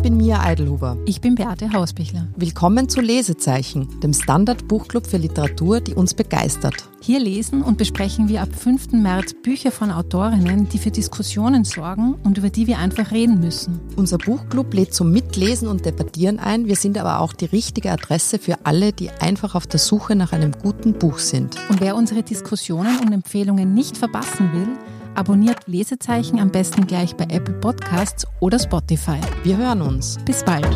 Ich bin Mia Eidelhuber. Ich bin Beate Hausbichler. Willkommen zu Lesezeichen, dem Standard-Buchclub für Literatur, die uns begeistert. Hier lesen und besprechen wir ab 5. März Bücher von Autorinnen, die für Diskussionen sorgen und über die wir einfach reden müssen. Unser Buchclub lädt zum Mitlesen und Debattieren ein. Wir sind aber auch die richtige Adresse für alle, die einfach auf der Suche nach einem guten Buch sind. Und wer unsere Diskussionen und Empfehlungen nicht verpassen will, Abonniert Lesezeichen am besten gleich bei Apple Podcasts oder Spotify. Wir hören uns. Bis bald.